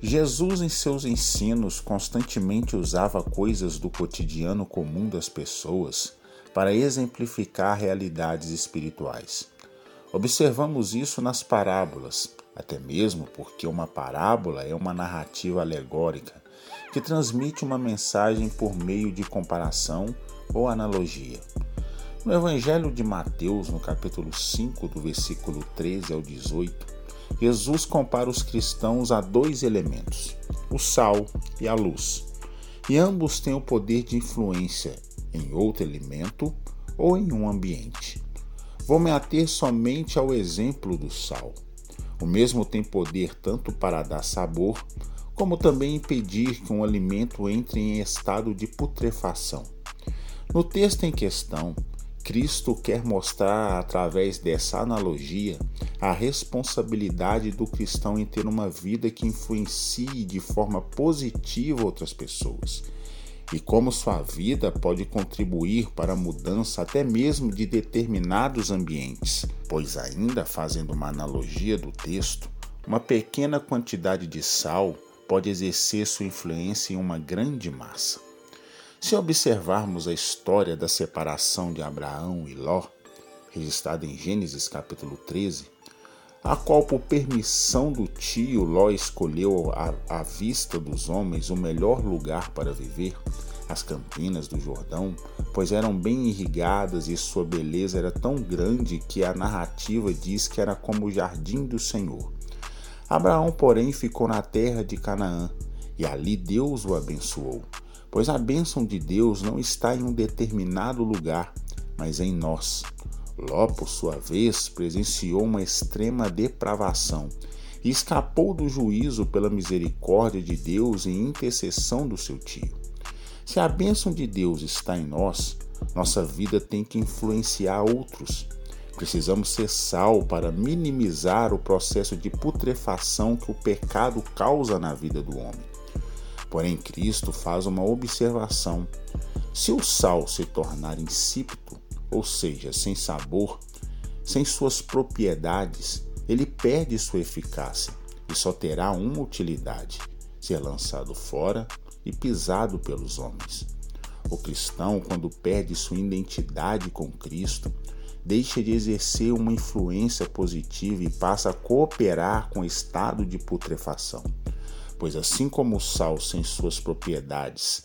Jesus, em seus ensinos, constantemente usava coisas do cotidiano comum das pessoas para exemplificar realidades espirituais. Observamos isso nas parábolas, até mesmo porque uma parábola é uma narrativa alegórica que transmite uma mensagem por meio de comparação ou analogia. No Evangelho de Mateus, no capítulo 5, do versículo 13 ao 18, Jesus compara os cristãos a dois elementos, o sal e a luz, e ambos têm o poder de influência em outro elemento ou em um ambiente. Vou me ater somente ao exemplo do sal. O mesmo tem poder tanto para dar sabor, como também impedir que um alimento entre em estado de putrefação. No texto em questão, Cristo quer mostrar, através dessa analogia, a responsabilidade do cristão em ter uma vida que influencie de forma positiva outras pessoas e como sua vida pode contribuir para a mudança até mesmo de determinados ambientes, pois, ainda fazendo uma analogia do texto, uma pequena quantidade de sal pode exercer sua influência em uma grande massa. Se observarmos a história da separação de Abraão e Ló, registrada em Gênesis capítulo 13, a qual por permissão do tio Ló escolheu à vista dos homens o melhor lugar para viver, as campinas do Jordão, pois eram bem irrigadas e sua beleza era tão grande que a narrativa diz que era como o jardim do Senhor. Abraão, porém, ficou na terra de Canaã, e ali Deus o abençoou pois a bênção de Deus não está em um determinado lugar, mas em nós. Ló, por sua vez, presenciou uma extrema depravação e escapou do juízo pela misericórdia de Deus e intercessão do seu tio. Se a bênção de Deus está em nós, nossa vida tem que influenciar outros. Precisamos ser sal para minimizar o processo de putrefação que o pecado causa na vida do homem. Porém, Cristo faz uma observação: se o sal se tornar insípido, ou seja, sem sabor, sem suas propriedades, ele perde sua eficácia e só terá uma utilidade: ser lançado fora e pisado pelos homens. O cristão, quando perde sua identidade com Cristo, deixa de exercer uma influência positiva e passa a cooperar com o estado de putrefação pois assim como o sal sem suas propriedades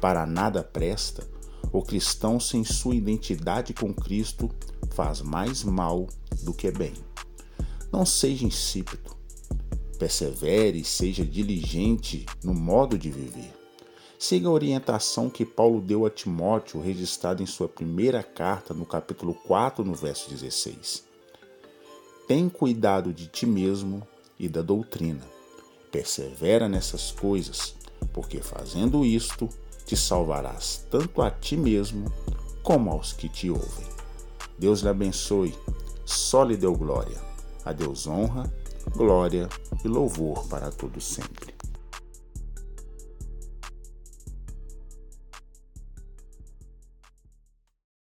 para nada presta, o cristão sem sua identidade com Cristo faz mais mal do que bem. Não seja insípido, persevere e seja diligente no modo de viver. Siga a orientação que Paulo deu a Timóteo, registrada em sua primeira carta, no capítulo 4, no verso 16. Tem cuidado de ti mesmo e da doutrina Persevera nessas coisas, porque fazendo isto te salvarás tanto a ti mesmo como aos que te ouvem. Deus lhe abençoe, só lhe deu glória. A Deus honra, glória e louvor para todos sempre.